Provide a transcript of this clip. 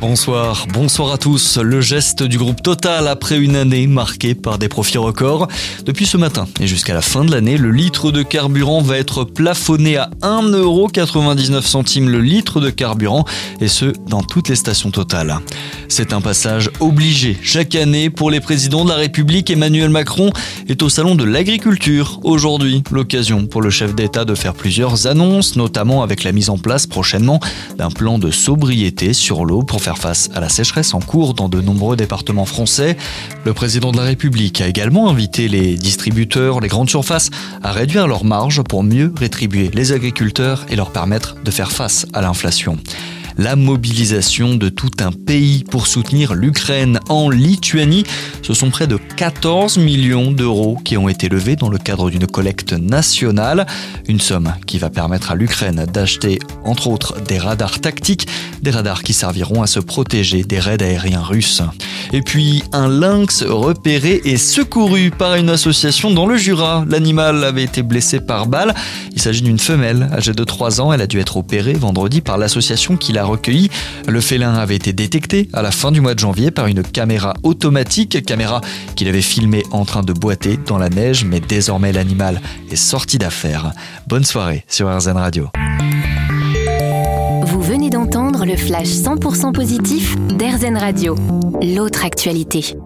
Bonsoir, bonsoir à tous. Le geste du groupe Total après une année marquée par des profits records. Depuis ce matin et jusqu'à la fin de l'année, le litre de carburant va être plafonné à 1,99€ le litre de carburant et ce dans toutes les stations Total. C'est un passage obligé chaque année pour les présidents de la République. Emmanuel Macron est au salon de l'agriculture aujourd'hui. L'occasion pour le chef d'État de faire plusieurs annonces, notamment avec la mise en place prochainement d'un plan de sobriété sur l'eau pour face à la sécheresse en cours dans de nombreux départements français. Le président de la République a également invité les distributeurs, les grandes surfaces à réduire leurs marges pour mieux rétribuer les agriculteurs et leur permettre de faire face à l'inflation la mobilisation de tout un pays pour soutenir l'Ukraine en Lituanie. Ce sont près de 14 millions d'euros qui ont été levés dans le cadre d'une collecte nationale. Une somme qui va permettre à l'Ukraine d'acheter entre autres des radars tactiques, des radars qui serviront à se protéger des raids aériens russes. Et puis un lynx repéré et secouru par une association dans le Jura. L'animal avait été blessé par balle. Il s'agit d'une femelle âgée de 3 ans. Elle a dû être opérée vendredi par l'association qui l'a recueillie. Le félin avait été détecté à la fin du mois de janvier par une caméra automatique, caméra qu'il avait filmée en train de boiter dans la neige, mais désormais l'animal est sorti d'affaire. Bonne soirée sur RZN Radio. Vous venez d'entendre le flash 100% positif d'RZN Radio, l'autre actualité.